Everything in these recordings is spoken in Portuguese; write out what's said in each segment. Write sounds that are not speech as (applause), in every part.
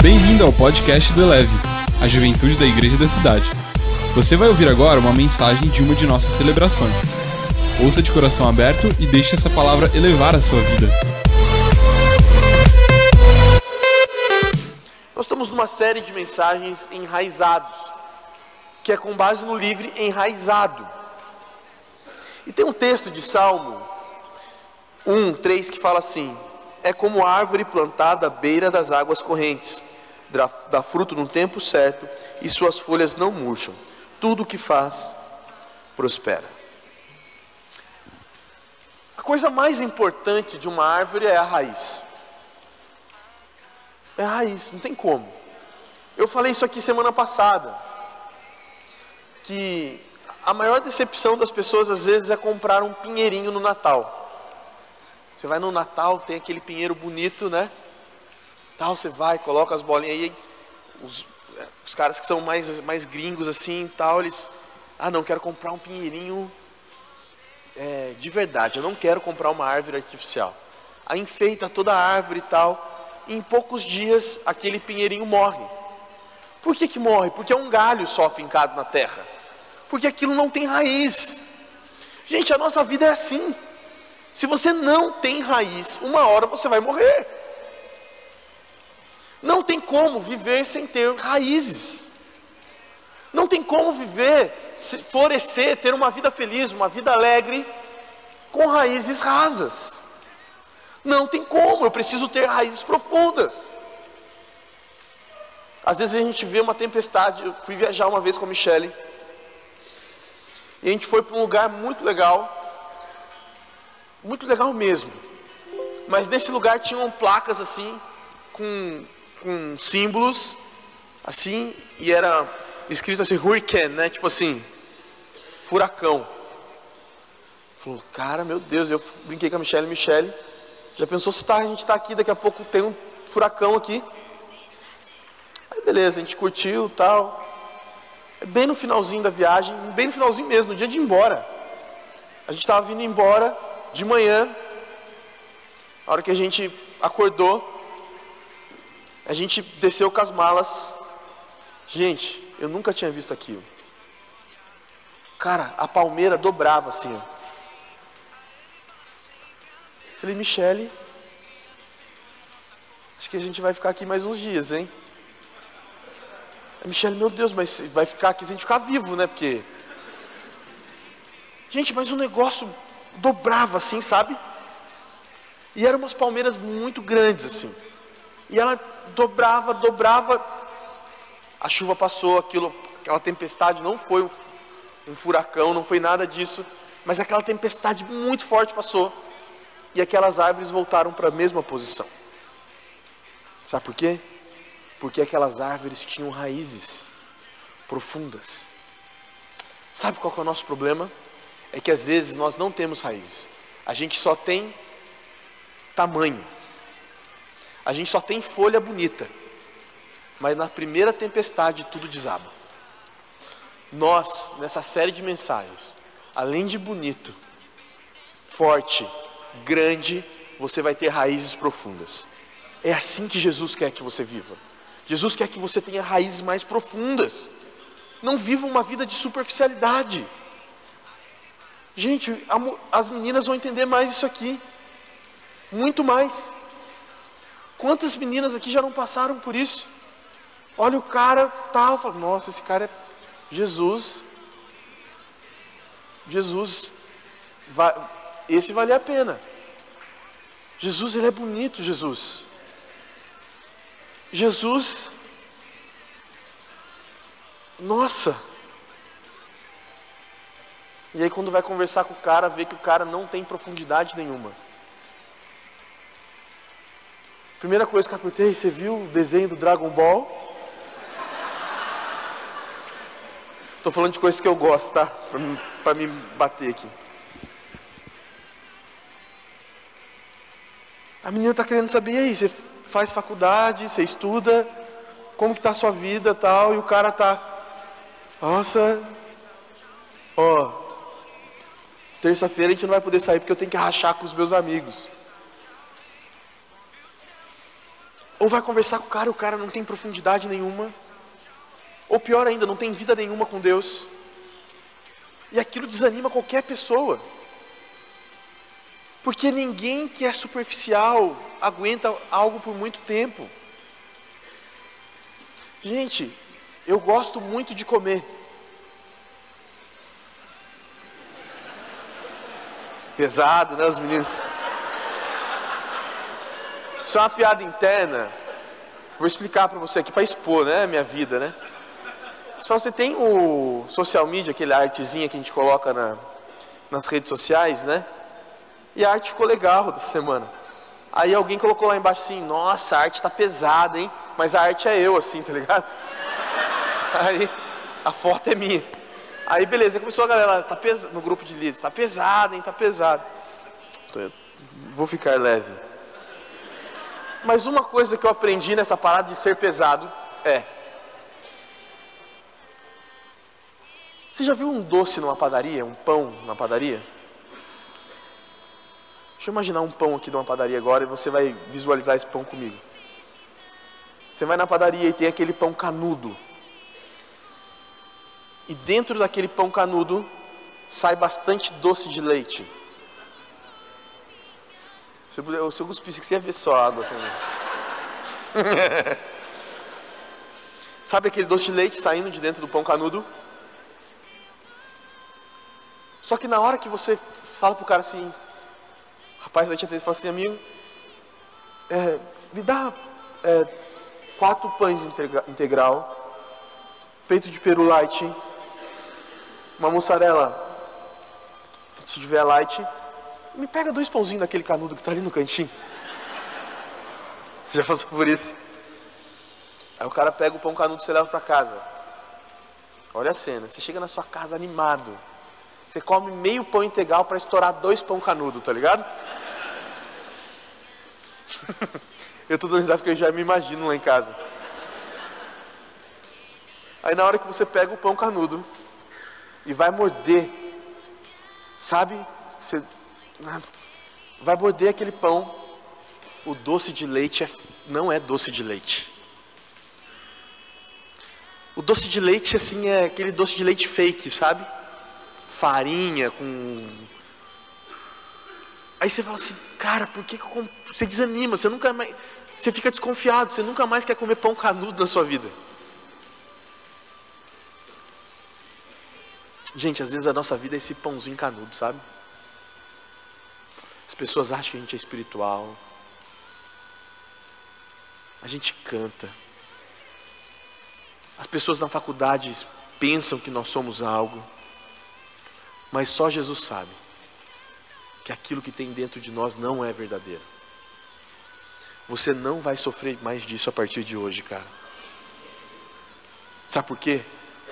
Bem-vindo ao podcast do Eleve, a juventude da igreja da cidade. Você vai ouvir agora uma mensagem de uma de nossas celebrações. Ouça de coração aberto e deixe essa palavra elevar a sua vida. Nós estamos numa série de mensagens enraizados, que é com base no livro Enraizado. E tem um texto de Salmo 1, 3 que fala assim: É como árvore plantada à beira das águas correntes, dá, fruto no tempo certo e suas folhas não murcham. Tudo o que faz prospera. A coisa mais importante de uma árvore é a raiz. É a raiz, não tem como. Eu falei isso aqui semana passada. Que a maior decepção das pessoas às vezes é comprar um pinheirinho no Natal. Você vai no Natal, tem aquele pinheiro bonito, né? Tal, você vai, coloca as bolinhas aí. Os, os caras que são mais, mais gringos assim, tal, eles. Ah, não, quero comprar um pinheirinho é, de verdade. Eu não quero comprar uma árvore artificial. Aí enfeita toda a árvore e tal. E em poucos dias aquele pinheirinho morre. Por que, que morre? Porque é um galho só fincado na terra. Porque aquilo não tem raiz. Gente, a nossa vida é assim. Se você não tem raiz, uma hora você vai morrer. Não tem como viver sem ter raízes. Não tem como viver, florescer, ter uma vida feliz, uma vida alegre, com raízes rasas. Não tem como, eu preciso ter raízes profundas. Às vezes a gente vê uma tempestade. Eu fui viajar uma vez com a Michelle. E a gente foi para um lugar muito legal. Muito legal mesmo. Mas nesse lugar tinham placas assim, com, com símbolos, assim, e era escrito assim, hurricane, né? Tipo assim, furacão. Falou, cara, meu Deus, eu brinquei com a Michelle, Michelle, já pensou se tá, a gente está aqui, daqui a pouco tem um furacão aqui. Aí beleza, a gente curtiu tal. Bem no finalzinho da viagem, bem no finalzinho mesmo, no dia de ir embora. A gente estava vindo embora de manhã, a hora que a gente acordou, a gente desceu com as malas. Gente, eu nunca tinha visto aquilo. Cara, a palmeira dobrava assim. Ó. Falei, Michele, acho que a gente vai ficar aqui mais uns dias, hein? Michele, meu Deus, mas vai ficar aqui se a gente ficar vivo, né? Porque. Gente, mas o negócio dobrava assim, sabe? E eram umas palmeiras muito grandes assim. E ela dobrava, dobrava. A chuva passou, aquilo, aquela tempestade não foi um, um furacão, não foi nada disso, mas aquela tempestade muito forte passou. E aquelas árvores voltaram para a mesma posição. Sabe por quê? Porque aquelas árvores tinham raízes profundas. Sabe qual é o nosso problema? É que às vezes nós não temos raízes. A gente só tem tamanho. A gente só tem folha bonita. Mas na primeira tempestade tudo desaba. Nós, nessa série de mensagens, além de bonito, forte, grande, você vai ter raízes profundas. É assim que Jesus quer que você viva. Jesus quer que você tenha raízes mais profundas. Não viva uma vida de superficialidade. Gente, as meninas vão entender mais isso aqui. Muito mais. Quantas meninas aqui já não passaram por isso? Olha o cara tal, fala, nossa, esse cara é Jesus. Jesus, vai, esse vale a pena. Jesus, ele é bonito, Jesus. Jesus, nossa. E aí quando vai conversar com o cara, vê que o cara não tem profundidade nenhuma. Primeira coisa que eu perguntei, você viu o desenho do Dragon Ball? Estou falando de coisas que eu gosto, tá? Para me bater aqui. A menina está querendo saber, e aí, você faz faculdade, você estuda, como que está a sua vida tal, e o cara tá, nossa, ó, terça-feira a gente não vai poder sair porque eu tenho que rachar com os meus amigos. Ou vai conversar com o cara o cara não tem profundidade nenhuma. Ou pior ainda, não tem vida nenhuma com Deus. E aquilo desanima qualquer pessoa. Porque ninguém que é superficial aguenta algo por muito tempo. Gente, eu gosto muito de comer. Pesado, né, os meninos? É uma piada interna. Vou explicar para você aqui para expor, né, minha vida, né? Você tem o social media, aquele artezinha que a gente coloca na, nas redes sociais, né? E a arte ficou legal da semana. Aí alguém colocou lá embaixo assim: Nossa, a arte tá pesada, hein? Mas a arte é eu, assim, tá ligado? (laughs) Aí a foto é minha. Aí beleza, começou a galera tá pes... no grupo de líderes: Tá pesado, hein? Tá pesado. Vou ficar leve. Mas uma coisa que eu aprendi nessa parada de ser pesado é: Você já viu um doce numa padaria, um pão na padaria? Deixa eu imaginar um pão aqui de uma padaria agora e você vai visualizar esse pão comigo. Você vai na padaria e tem aquele pão canudo. E dentro daquele pão canudo sai bastante doce de leite. Se eu, se eu cuspisse, você ia ver só água. Assim. (laughs) Sabe aquele doce de leite saindo de dentro do pão canudo? Só que na hora que você fala pro cara assim, rapaz vai te atender e fala assim, amigo, é, me dá é, quatro pães integral, peito de peru light, uma mussarela, se tiver light, me pega dois pãozinhos daquele canudo que está ali no cantinho. Já passou por isso? Aí o cara pega o pão canudo e você leva para casa. Olha a cena, você chega na sua casa animado. Você come meio pão integral para estourar dois pão canudo, tá ligado? (laughs) eu estou dando risada porque eu já me imagino lá em casa. Aí na hora que você pega o pão canudo e vai morder, sabe? Você vai morder aquele pão. O doce de leite é, não é doce de leite. O doce de leite assim é aquele doce de leite fake, sabe? Farinha com Aí você fala assim, cara, por que, que eu... você desanima? Você nunca mais, você fica desconfiado, você nunca mais quer comer pão canudo na sua vida. Gente, às vezes a nossa vida é esse pãozinho canudo, sabe? As pessoas acham que a gente é espiritual. A gente canta. As pessoas na faculdade pensam que nós somos algo. Mas só Jesus sabe que aquilo que tem dentro de nós não é verdadeiro. Você não vai sofrer mais disso a partir de hoje, cara. Sabe por quê?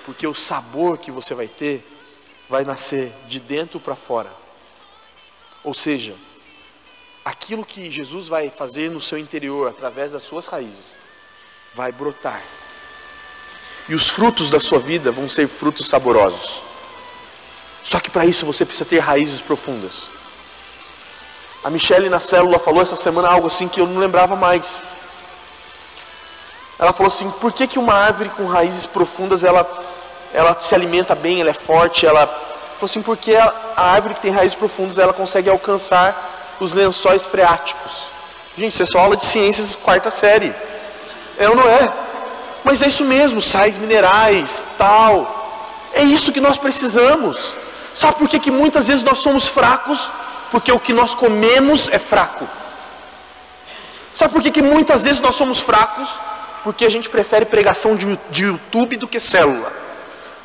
Porque o sabor que você vai ter vai nascer de dentro para fora. Ou seja, aquilo que Jesus vai fazer no seu interior através das suas raízes vai brotar. E os frutos da sua vida vão ser frutos saborosos. Só que para isso você precisa ter raízes profundas. A Michelle na célula falou essa semana algo assim que eu não lembrava mais. Ela falou assim: por que, que uma árvore com raízes profundas ela, ela se alimenta bem, ela é forte? Ela falou assim: porque a, a árvore que tem raízes profundas ela consegue alcançar os lençóis freáticos. Gente, isso é só aula de ciências quarta série. É ou não é? Mas é isso mesmo, sais minerais, tal. É isso que nós precisamos. Sabe por que, que muitas vezes nós somos fracos? Porque o que nós comemos é fraco. Sabe por que, que muitas vezes nós somos fracos? Porque a gente prefere pregação de, de YouTube do que célula.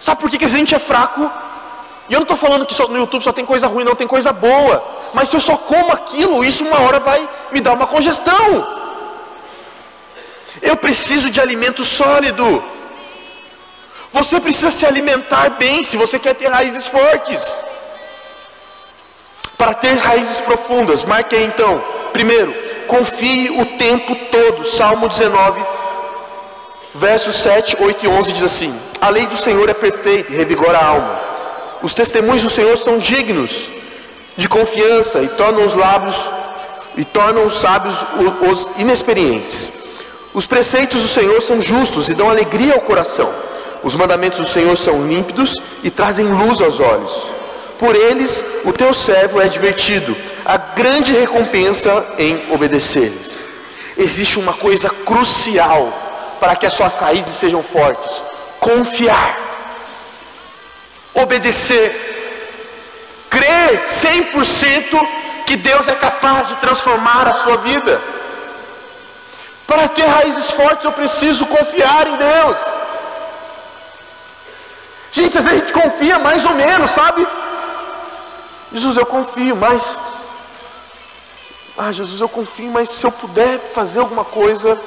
Sabe por que, que a gente é fraco? E eu não estou falando que só, no YouTube só tem coisa ruim, não tem coisa boa. Mas se eu só como aquilo, isso uma hora vai me dar uma congestão. Eu preciso de alimento sólido. Você precisa se alimentar bem se você quer ter raízes fortes para ter raízes profundas. Marque aí então. Primeiro, confie o tempo todo. Salmo 19, versos 7, 8 e 11 diz assim: A lei do Senhor é perfeita e revigora a alma. Os testemunhos do Senhor são dignos de confiança e tornam os lábios e tornam os sábios os inexperientes. Os preceitos do Senhor são justos e dão alegria ao coração. Os mandamentos do Senhor são límpidos e trazem luz aos olhos. Por eles o teu servo é divertido, a grande recompensa em obedecer-lhes. Existe uma coisa crucial para que as suas raízes sejam fortes: confiar, obedecer crer 100% que Deus é capaz de transformar a sua vida. Para ter raízes fortes, eu preciso confiar em Deus. Gente, às vezes a gente confia mais ou menos, sabe? Jesus, eu confio, mas. Ah, Jesus, eu confio, mas se eu puder fazer alguma coisa.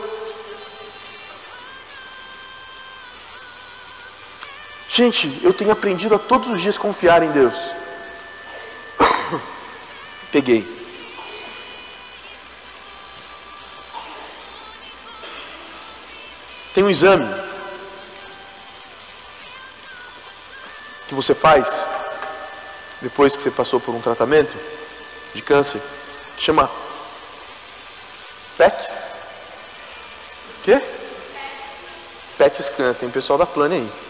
Gente, eu tenho aprendido a todos os dias confiar em Deus. (coughs) Peguei. Tem um exame que você faz depois que você passou por um tratamento de câncer, que chama PETs. Quê? PET scan, tem pessoal da Plane aí.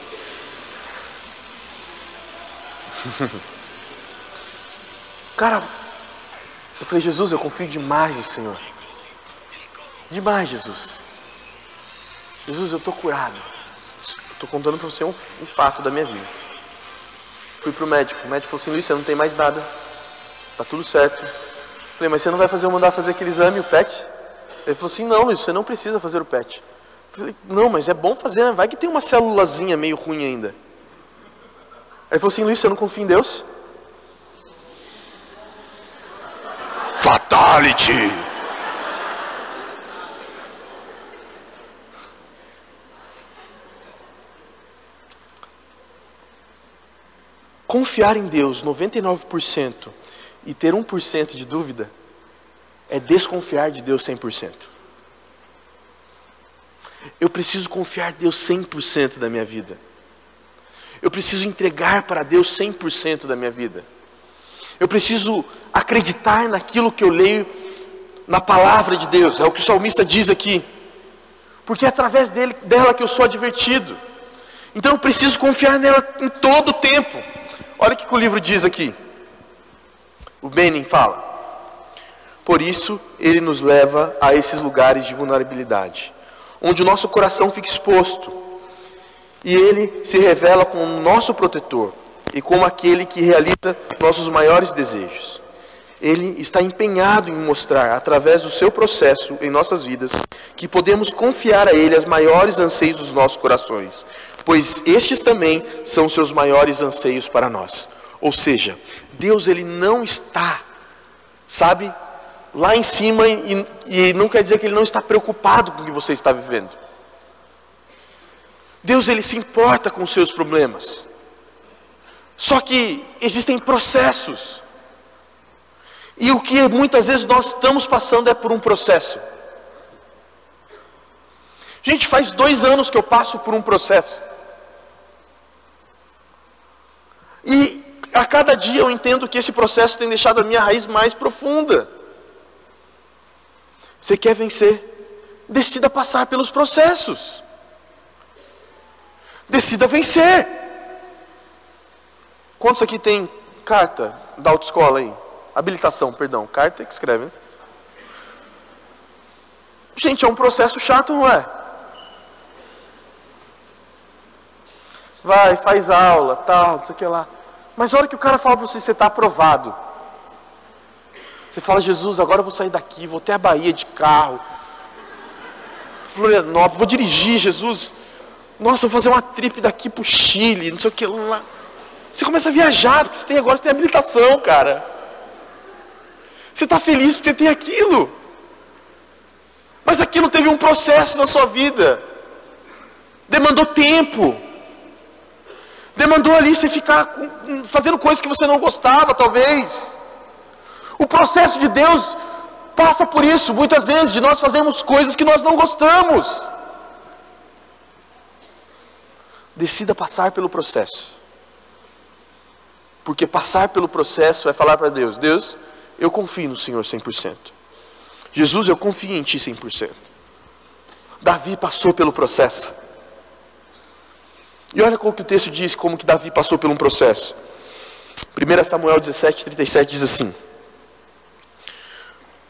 (laughs) Cara, eu falei, Jesus, eu confio demais no Senhor. Demais, Jesus. Jesus, eu estou curado. Estou contando para você um, um, fato da minha vida. Fui para o médico. O médico falou assim: Luiz, você não tem mais nada. Tá tudo certo. Falei, mas você não vai fazer eu mandar fazer aquele exame, o PET? Ele falou assim: não, Luiz, você não precisa fazer o PET. Falei, não, mas é bom fazer, né? vai que tem uma célulazinha meio ruim ainda. Ele falou assim: Luiz, você não confia em Deus? Fatality. Confiar em Deus 99% e ter 1% de dúvida é desconfiar de Deus 100%. Eu preciso confiar em Deus 100% da minha vida. Eu preciso entregar para Deus 100% da minha vida. Eu preciso acreditar naquilo que eu leio na palavra de Deus. É o que o salmista diz aqui. Porque é através dele, dela que eu sou advertido. Então eu preciso confiar nela em todo o tempo. Olha o que o livro diz aqui. O Benin fala. Por isso, ele nos leva a esses lugares de vulnerabilidade, onde o nosso coração fica exposto. E ele se revela como nosso protetor e como aquele que realiza nossos maiores desejos. Ele está empenhado em mostrar, através do seu processo em nossas vidas, que podemos confiar a Ele as maiores anseios dos nossos corações, pois estes também são seus maiores anseios para nós. Ou seja, Deus ele não está, sabe, lá em cima e, e não quer dizer que Ele não está preocupado com o que você está vivendo. Deus ele se importa com os seus problemas. Só que existem processos. E o que muitas vezes nós estamos passando é por um processo. Gente, faz dois anos que eu passo por um processo. E a cada dia eu entendo que esse processo tem deixado a minha raiz mais profunda. Você quer vencer? Decida passar pelos processos. Decida vencer. Quantos aqui tem carta da autoescola aí? Habilitação, perdão. Carta que escreve, né? Gente, é um processo chato, não é? Vai, faz aula, tal, não sei o que lá. Mas a hora que o cara fala para você, você está aprovado. Você fala, Jesus, agora eu vou sair daqui, vou até a Bahia de carro. Florianópolis, vou dirigir, Jesus. Nossa, vou fazer uma trip daqui para o Chile, não sei o que lá. Você começa a viajar, porque você tem agora você tem habilitação, cara. Você está feliz porque você tem aquilo. Mas aquilo teve um processo na sua vida. Demandou tempo. Demandou ali você ficar fazendo coisas que você não gostava, talvez. O processo de Deus passa por isso. Muitas vezes de nós fazemos coisas que nós não gostamos. Decida passar pelo processo. Porque passar pelo processo é falar para Deus: Deus, eu confio no Senhor 100%. Jesus, eu confio em Ti 100%. Davi passou pelo processo. E olha como que o texto diz, como que Davi passou por um processo. 1 Samuel 17, 37 diz assim: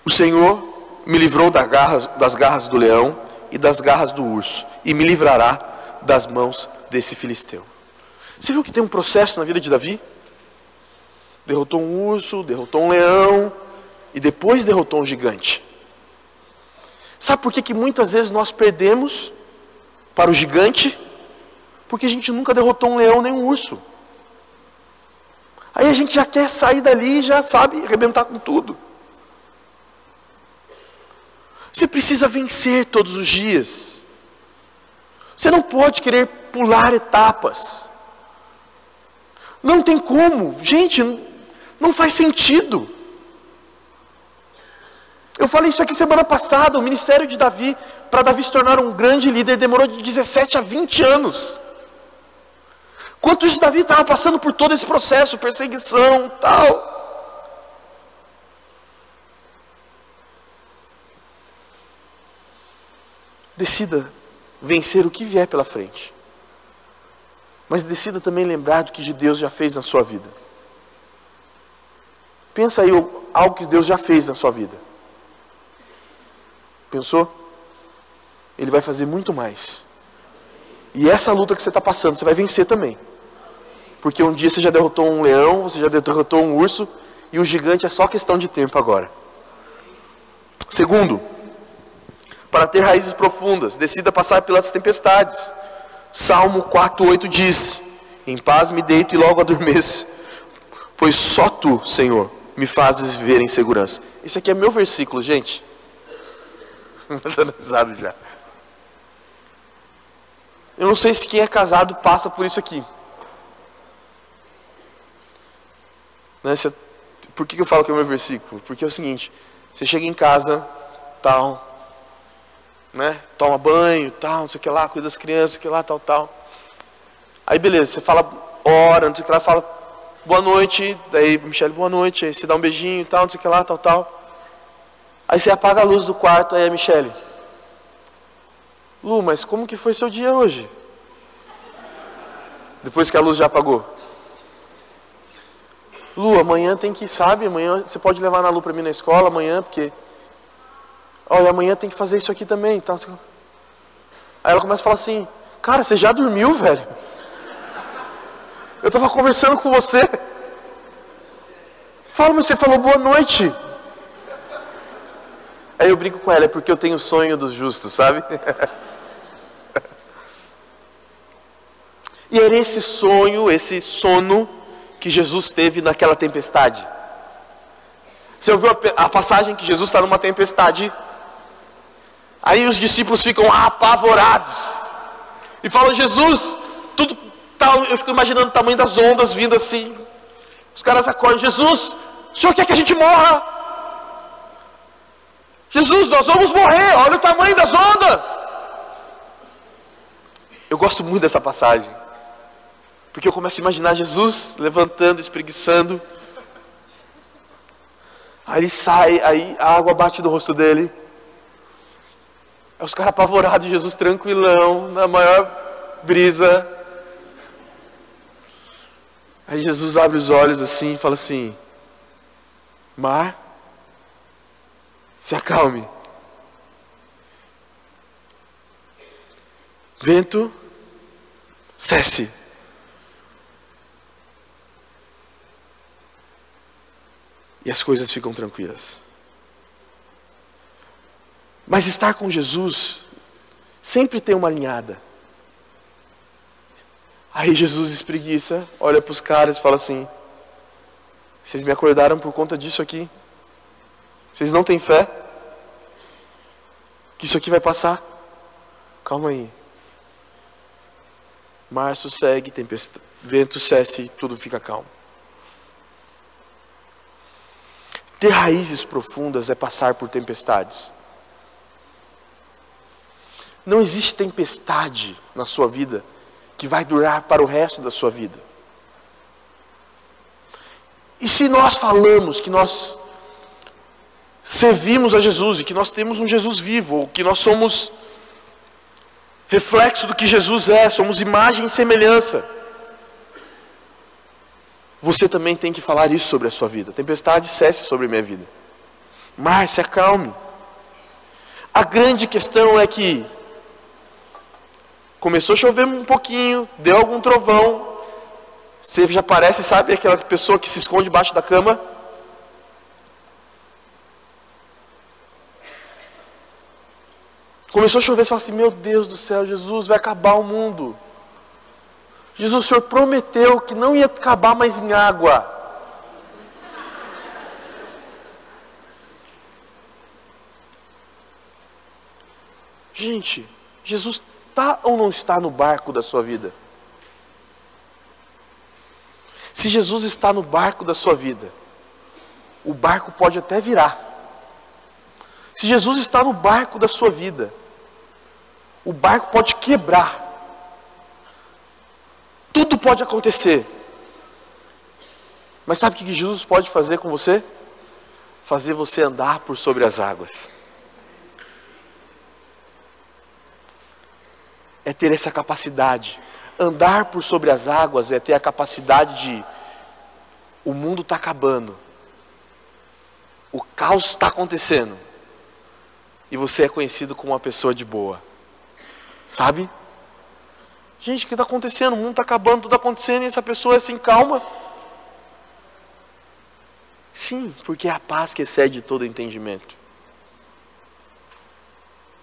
O Senhor me livrou das garras, das garras do leão e das garras do urso, e me livrará das mãos desse filisteu. Você viu que tem um processo na vida de Davi? Derrotou um urso, derrotou um leão, e depois derrotou um gigante. Sabe por que, que muitas vezes nós perdemos para o gigante? Porque a gente nunca derrotou um leão nem um urso. Aí a gente já quer sair dali e já sabe arrebentar com tudo. Você precisa vencer todos os dias. Você não pode querer pular etapas. Não tem como. Gente, não faz sentido. Eu falei isso aqui semana passada, o ministério de Davi, para Davi se tornar um grande líder, demorou de 17 a 20 anos. Quanto isso, Davi estava passando por todo esse processo, perseguição, tal. Decida vencer o que vier pela frente. Mas decida também lembrar do que Deus já fez na sua vida. Pensa aí algo que Deus já fez na sua vida. Pensou? Ele vai fazer muito mais. E essa luta que você está passando, você vai vencer também. Porque um dia você já derrotou um leão, você já derrotou um urso, e o gigante é só questão de tempo agora. Segundo, para ter raízes profundas, decida passar pelas tempestades. Salmo 4:8 diz: Em paz me deito e logo adormeço, pois só tu, Senhor, me fazes viver em segurança. Esse aqui é meu versículo, gente. (laughs) Estou risada já. Eu não sei se quem é casado passa por isso aqui. Né, por que eu falo que é meu versículo? Porque é o seguinte: você chega em casa, tal, né, toma banho, tal, não sei o que lá, cuida das crianças, não sei o que lá, tal, tal. Aí beleza, você fala, ora, não sei o que lá, fala boa noite, daí Michele, boa noite, aí você dá um beijinho, tal, não sei o que lá, tal, tal. Aí você apaga a luz do quarto, aí a Michele. Lu, mas como que foi seu dia hoje? Depois que a luz já apagou. Lu, amanhã tem que, sabe, amanhã você pode levar na Lu para mim na escola amanhã, porque olha, amanhã tem que fazer isso aqui também, então. Aí ela começa a falar assim: "Cara, você já dormiu, velho? Eu estava conversando com você. Fala, mas você falou boa noite. Aí eu brinco com ela, é porque eu tenho o sonho dos justos, sabe? (laughs) e era esse sonho, esse sono que Jesus teve naquela tempestade. Você ouviu a, passagem que Jesus está numa tempestade? Aí os discípulos ficam apavorados e falam: Jesus, tudo tal. Eu fico imaginando o tamanho das ondas vindo assim. Os caras acordam: Jesus, o senhor quer que a gente morra? Jesus, nós vamos morrer, olha o tamanho das ondas. Eu gosto muito dessa passagem, porque eu começo a imaginar Jesus levantando, espreguiçando. Aí ele sai, aí a água bate no rosto dele. Aí os caras apavorados, Jesus tranquilão, na maior brisa. Aí Jesus abre os olhos assim e fala assim: Mar, se acalme. Vento, cesse. E as coisas ficam tranquilas. Mas estar com Jesus sempre tem uma alinhada. Aí Jesus espreguiça, olha para os caras e fala assim: Vocês me acordaram por conta disso aqui? Vocês não têm fé? Que isso aqui vai passar? Calma aí. Mar segue, tempestade, vento cesse, tudo fica calmo. Ter raízes profundas é passar por tempestades. Não existe tempestade na sua vida que vai durar para o resto da sua vida. E se nós falamos que nós servimos a Jesus e que nós temos um Jesus vivo, ou que nós somos reflexo do que Jesus é, somos imagem e semelhança. Você também tem que falar isso sobre a sua vida. Tempestade cesse sobre a minha vida. Mar, se acalme. A grande questão é que começou a chover um pouquinho, deu algum trovão. Você já parece, sabe, aquela pessoa que se esconde debaixo da cama? Começou a chover, você fala assim: Meu Deus do céu, Jesus, vai acabar o mundo. Jesus, o Senhor prometeu que não ia acabar mais em água. Gente, Jesus está ou não está no barco da sua vida? Se Jesus está no barco da sua vida, o barco pode até virar. Se Jesus está no barco da sua vida, o barco pode quebrar. Tudo pode acontecer. Mas sabe o que Jesus pode fazer com você? Fazer você andar por sobre as águas. É ter essa capacidade. Andar por sobre as águas é ter a capacidade de. O mundo está acabando. O caos está acontecendo. E você é conhecido como uma pessoa de boa. Sabe? Gente, o que está acontecendo? O mundo está acabando, tudo acontecendo e essa pessoa é assim, calma. Sim, porque é a paz que excede todo entendimento.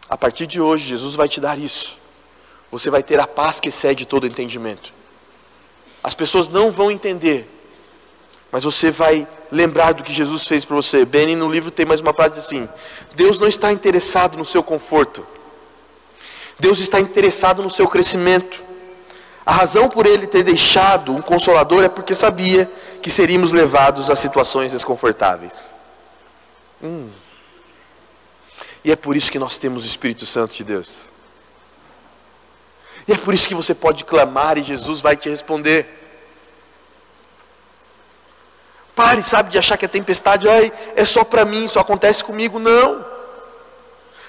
A partir de hoje, Jesus vai te dar isso. Você vai ter a paz que excede todo entendimento. As pessoas não vão entender, mas você vai lembrar do que Jesus fez para você. Benny, no livro, tem mais uma frase assim: Deus não está interessado no seu conforto, Deus está interessado no seu crescimento. A razão por ele ter deixado um consolador é porque sabia que seríamos levados a situações desconfortáveis. Hum. E é por isso que nós temos o Espírito Santo de Deus. E é por isso que você pode clamar e Jesus vai te responder. Pare, sabe, de achar que a tempestade ai, é só para mim, só acontece comigo. Não.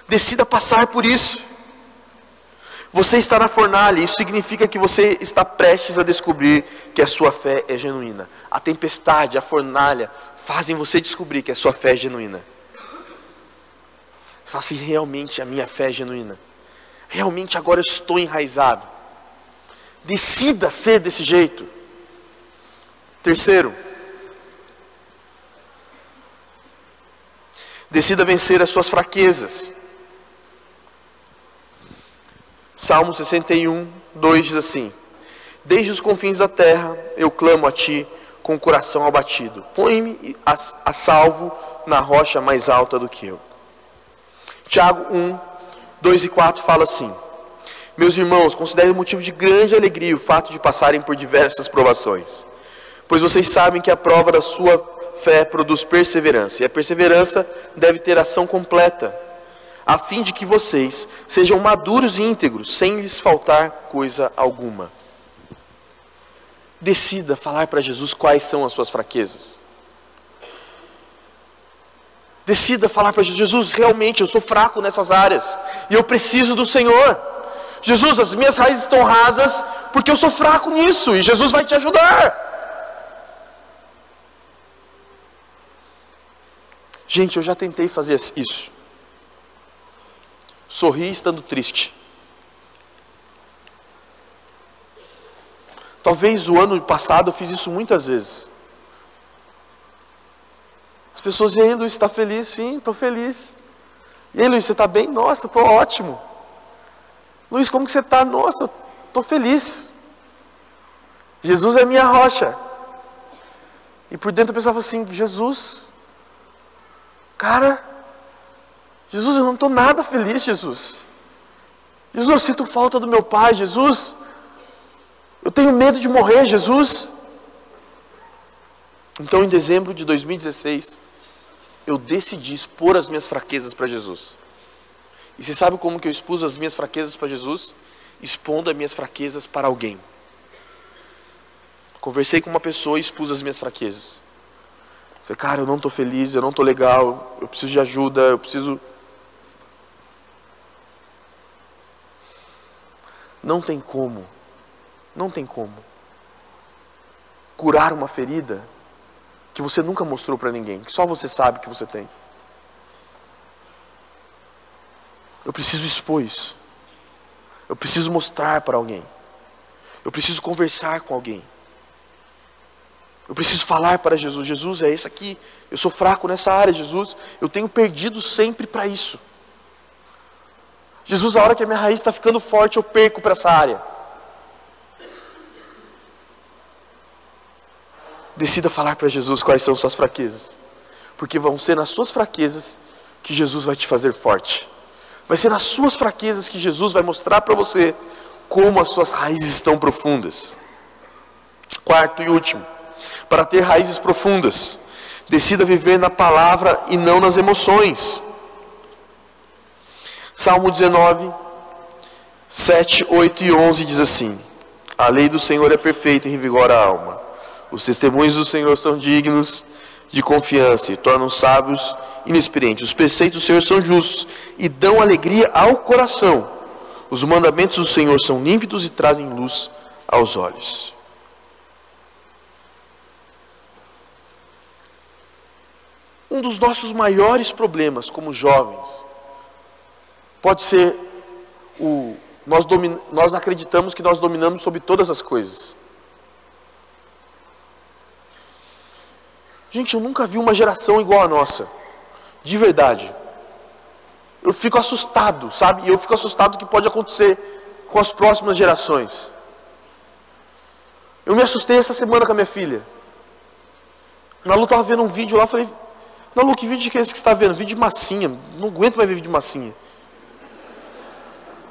Decida passar por isso. Você está na fornalha, isso significa que você está prestes a descobrir que a sua fé é genuína. A tempestade, a fornalha, fazem você descobrir que a sua fé é genuína. Você fala assim: realmente a minha fé é genuína. Realmente agora eu estou enraizado. Decida ser desse jeito. Terceiro, decida vencer as suas fraquezas. Salmo 61, 2 diz assim: Desde os confins da terra eu clamo a ti com o coração abatido. Põe-me a, a, salvo na rocha mais alta do que eu. Tiago 1, 2 e 4 fala assim: Meus irmãos, considerem motivo de grande alegria o fato de passarem por diversas provações, pois vocês sabem que a prova da sua fé produz perseverança, e a perseverança deve ter ação completa a fim de que vocês sejam maduros e íntegros, sem lhes faltar coisa alguma. Decida falar para Jesus quais são as suas fraquezas. Decida falar para Jesus: Jesus, realmente eu sou fraco nessas áreas e eu preciso do Senhor. Jesus, as minhas raízes estão rasas porque eu sou fraco nisso e Jesus vai te ajudar. Gente, eu já tentei fazer isso. Sorri estando triste. Talvez o ano passado eu fiz isso muitas vezes. As pessoas dizem, Luiz, está feliz? Sim, estou feliz. E aí Luiz, você está bem? Nossa, estou ótimo. Luiz, como que você está? Nossa, estou feliz. Jesus é minha rocha. E por dentro eu pensava assim, Jesus, cara, Jesus, eu não estou nada feliz, Jesus. Jesus, eu sinto falta do meu pai, Jesus. Eu tenho medo de morrer, Jesus. Então, em dezembro de 2016, eu decidi expor as minhas fraquezas para Jesus. E você sabe como que eu expus as minhas fraquezas para Jesus? Expondo as minhas fraquezas para alguém. Conversei com uma pessoa e expus as minhas fraquezas. Falei, cara, eu não estou feliz, eu não estou legal, eu preciso de ajuda, eu preciso Não tem como, não tem como curar uma ferida que você nunca mostrou para ninguém, que só você sabe que você tem. Eu preciso expor isso. Eu preciso mostrar para alguém. Eu preciso conversar com alguém. Eu preciso falar para Jesus: Jesus, é isso aqui. Eu sou fraco nessa área, Jesus. Eu tenho perdido sempre para isso. Jesus, a hora que a minha raiz está ficando forte, eu perco para essa área. Decida falar para Jesus quais são suas fraquezas, porque vão ser nas suas fraquezas que Jesus vai te fazer forte. Vai ser nas suas fraquezas que Jesus vai mostrar para você como as suas raízes estão profundas. Quarto e último, para ter raízes profundas, decida viver na palavra e não nas emoções. Salmo 19, 7, 8 e 11 diz assim: A lei do Senhor é perfeita e revigora a alma. Os testemunhos do Senhor são dignos de confiança e tornam sábios inexperientes. Os preceitos do Senhor são justos e dão alegria ao coração. Os mandamentos do Senhor são límpidos e trazem luz aos olhos. Um dos nossos maiores problemas como jovens Pode ser o nós, domin, nós acreditamos que nós dominamos sobre todas as coisas. Gente, eu nunca vi uma geração igual a nossa. De verdade. Eu fico assustado, sabe? E eu fico assustado que pode acontecer com as próximas gerações. Eu me assustei essa semana com a minha filha. Na Lu estava vendo um vídeo lá, eu falei, Nalu, que vídeo que é esse que você está vendo? Vídeo de massinha. Não aguento mais ver vídeo de massinha.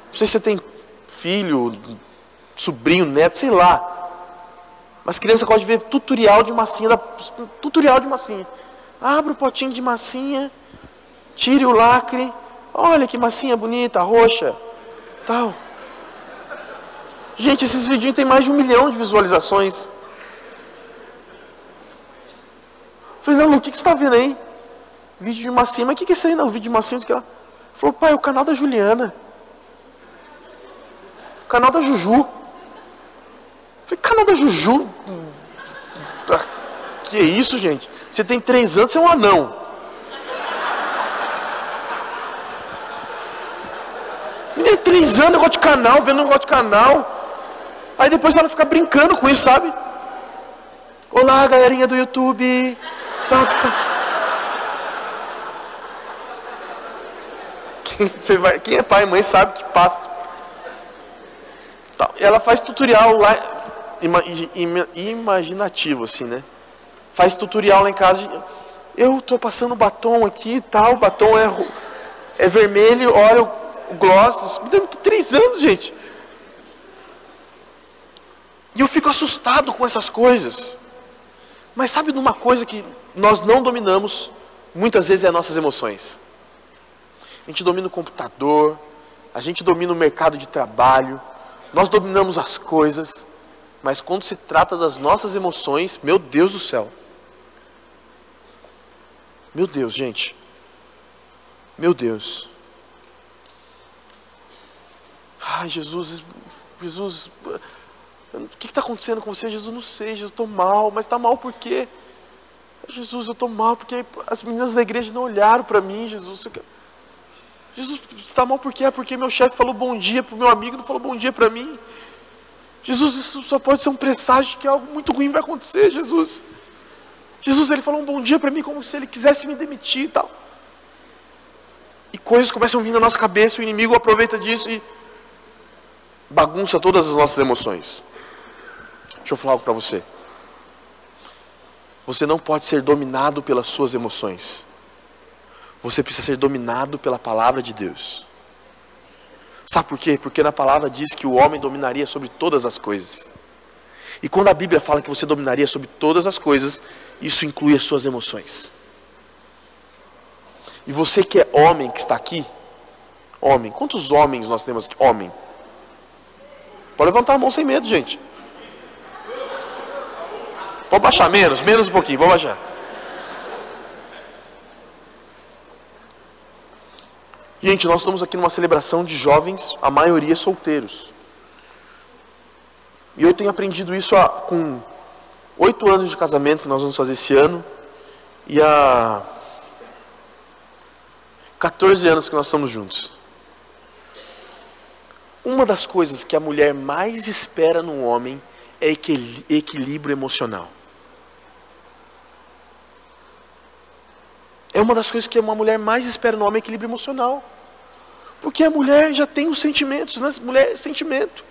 Não sei se você tem filho, sobrinho, neto, sei lá. Mas criança gosta de ver tutorial de massinha, da, tutorial de massinha. Abra o potinho de massinha, tire o lacre. Olha que massinha bonita, roxa, tal. Gente, esses vídeos têm mais de um milhão de visualizações. falei, não, Lu, o que, que você está vendo aí? Vídeo de massinha, mas o que, que é isso aí, não? Vídeo de massinha, que ela falou, pai, é o canal da Juliana canal da Juju. Falei, canal da Juju? Ah, que isso, gente? Você tem três anos, você é um anão. Menina, três anos, negócio de canal, vendo negócio de canal. Aí depois ela fica brincando com isso, sabe? Olá, galerinha do YouTube. Então, (laughs) quem, você vai, quem é pai e mãe sabe que passa ela faz tutorial lá, imaginativo, assim, né? Faz tutorial lá em casa. De, eu estou passando batom aqui e tal, o batom é, é vermelho, olha o gloss. Me deu três anos, gente. E eu fico assustado com essas coisas. Mas sabe de uma coisa que nós não dominamos, muitas vezes é as nossas emoções. A gente domina o computador, a gente domina o mercado de trabalho, nós dominamos as coisas, mas quando se trata das nossas emoções, meu Deus do céu. Meu Deus, gente. Meu Deus. Ai, Jesus, Jesus, o que está acontecendo com você? Jesus, não sei, Jesus, estou mal, mas está mal por quê? Jesus, eu estou mal porque as meninas da igreja não olharam para mim, Jesus. Jesus está mal por quê? É porque meu chefe falou bom dia para o meu amigo, não falou bom dia para mim. Jesus, isso só pode ser um presságio de que algo muito ruim vai acontecer, Jesus. Jesus, ele falou um bom dia para mim como se ele quisesse me demitir e tal. E coisas começam a vir na nossa cabeça, o inimigo aproveita disso e bagunça todas as nossas emoções. Deixa eu falar algo para você. Você não pode ser dominado pelas suas emoções. Você precisa ser dominado pela palavra de Deus. Sabe por quê? Porque na palavra diz que o homem dominaria sobre todas as coisas. E quando a Bíblia fala que você dominaria sobre todas as coisas, isso inclui as suas emoções. E você que é homem que está aqui, homem, quantos homens nós temos aqui? Homem. Pode levantar a mão sem medo, gente. Pode baixar menos, menos um pouquinho, pode baixar. Gente, nós estamos aqui numa celebração de jovens, a maioria solteiros. E eu tenho aprendido isso há, com oito anos de casamento que nós vamos fazer esse ano. E há 14 anos que nós estamos juntos. Uma das coisas que a mulher mais espera no homem é equilíbrio emocional. É uma das coisas que uma mulher mais espera no homem é equilíbrio emocional. Porque a mulher já tem os sentimentos, né? Mulher é sentimento.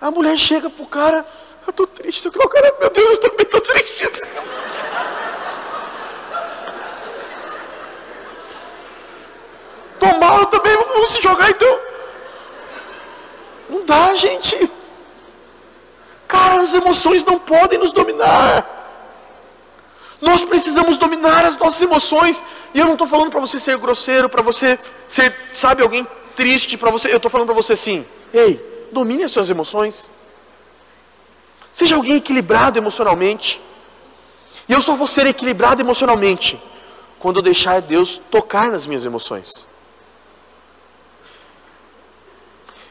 A mulher chega pro cara, eu tô triste, o cara, meu Deus, eu também tô triste. Tô mal, eu também, vamos se jogar então. Não dá, gente. Cara, as emoções não podem nos dominar. Nós precisamos dominar as nossas emoções. E eu não estou falando para você ser grosseiro, para você ser, sabe, alguém triste, para você. Eu estou falando para você assim: ei, domine as suas emoções. Seja alguém equilibrado emocionalmente. E eu só vou ser equilibrado emocionalmente quando eu deixar Deus tocar nas minhas emoções.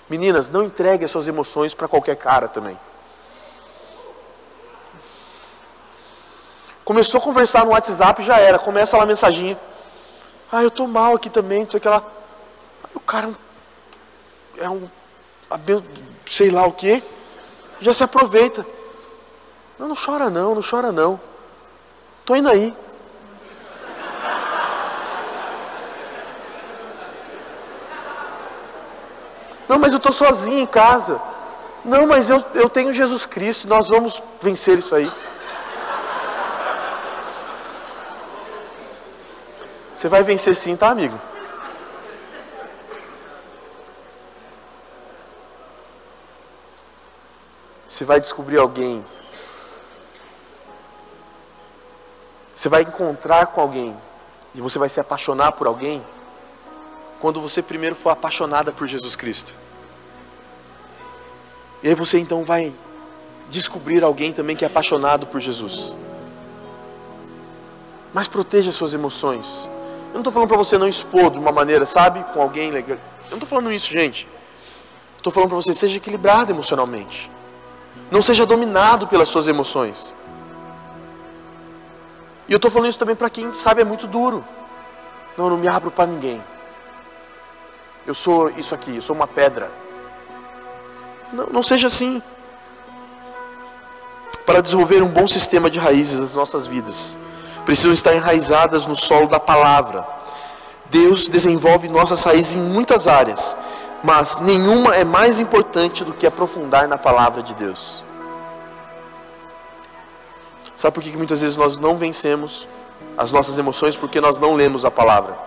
Meninas, não entregue as suas emoções para qualquer cara também. Começou a conversar no WhatsApp, já era. Começa lá a mensagem. Ah, eu estou mal aqui também, não sei o que lá. O cara é um, sei lá o que, já se aproveita. Não, não chora não, não chora não. Estou indo aí. Não, mas eu estou sozinho em casa. Não, mas eu, eu tenho Jesus Cristo, nós vamos vencer isso aí. Você vai vencer sim, tá, amigo? Você vai descobrir alguém. Você vai encontrar com alguém. E você vai se apaixonar por alguém. Quando você primeiro for apaixonada por Jesus Cristo. E aí você então vai descobrir alguém também que é apaixonado por Jesus. Mas proteja suas emoções. Eu não estou falando para você não expor de uma maneira, sabe, com alguém legal. Eu não estou falando isso, gente. Estou falando para você, seja equilibrado emocionalmente. Não seja dominado pelas suas emoções. E eu estou falando isso também para quem sabe é muito duro. Não, não me abro para ninguém. Eu sou isso aqui, eu sou uma pedra. Não, não seja assim. Para desenvolver um bom sistema de raízes nas nossas vidas precisam estar enraizadas no solo da palavra. Deus desenvolve nossas raízes em muitas áreas, mas nenhuma é mais importante do que aprofundar na palavra de Deus. Sabe por que muitas vezes nós não vencemos as nossas emoções? Porque nós não lemos a palavra.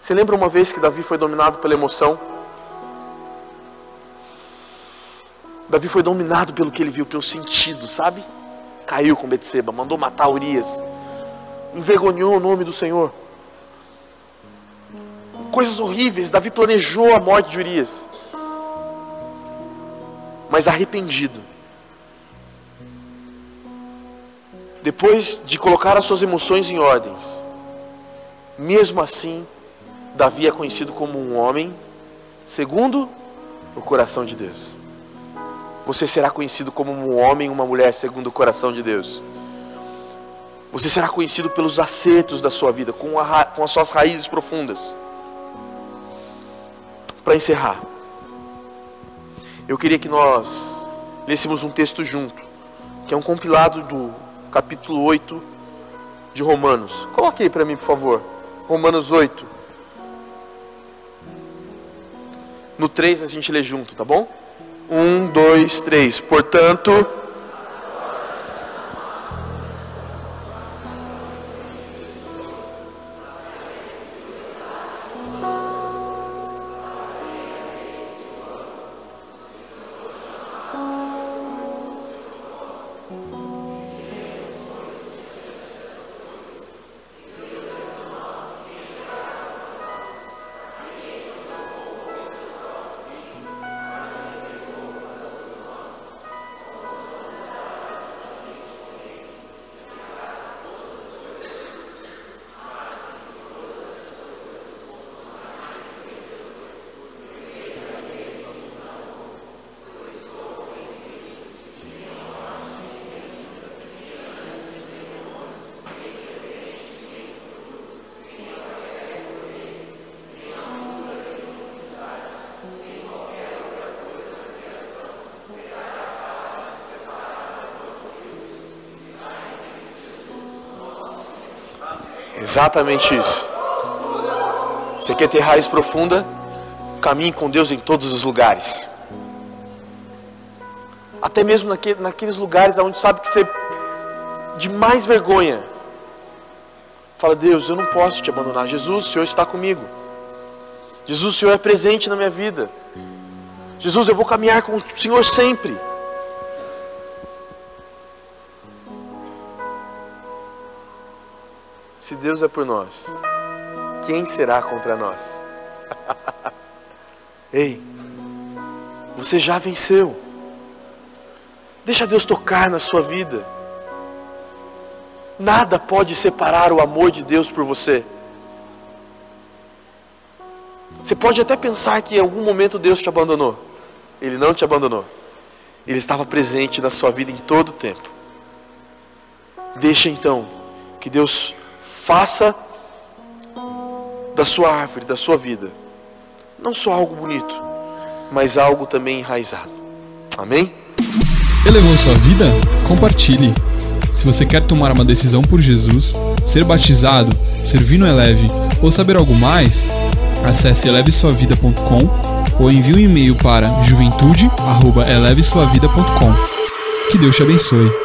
Você lembra uma vez que Davi foi dominado pela emoção? Davi foi dominado pelo que ele viu, pelo sentido, sabe? Caiu com Betseba, mandou matar Urias, envergonhou o nome do Senhor. Coisas horríveis, Davi planejou a morte de Urias. Mas arrependido. Depois de colocar as suas emoções em ordens, mesmo assim, Davi é conhecido como um homem segundo o coração de Deus você será conhecido como um homem, uma mulher segundo o coração de Deus. Você será conhecido pelos acertos da sua vida, com, a, com as suas raízes profundas. Para encerrar, eu queria que nós lêssemos um texto junto, que é um compilado do capítulo 8 de Romanos. Coloque aí para mim, por favor. Romanos 8. No 3 a gente lê junto, tá bom? Um, dois, três. Portanto. Exatamente isso. Você quer ter raiz profunda? Caminhe com Deus em todos os lugares. Até mesmo naquele, naqueles lugares onde sabe que você de mais vergonha. Fala, Deus, eu não posso te abandonar. Jesus, o Senhor está comigo. Jesus, o Senhor é presente na minha vida. Jesus, eu vou caminhar com o Senhor sempre. Se Deus é por nós, quem será contra nós? (laughs) Ei, você já venceu. Deixa Deus tocar na sua vida. Nada pode separar o amor de Deus por você. Você pode até pensar que em algum momento Deus te abandonou. Ele não te abandonou. Ele estava presente na sua vida em todo o tempo. Deixa então que Deus faça da sua árvore, da sua vida, não só algo bonito, mas algo também enraizado. Amém? Elevou sua vida? Compartilhe. Se você quer tomar uma decisão por Jesus, ser batizado, servir no Eleve ou saber algo mais, acesse elevesuavida.com ou envie um e-mail para juventude@elevesuavida.com. Que Deus te abençoe.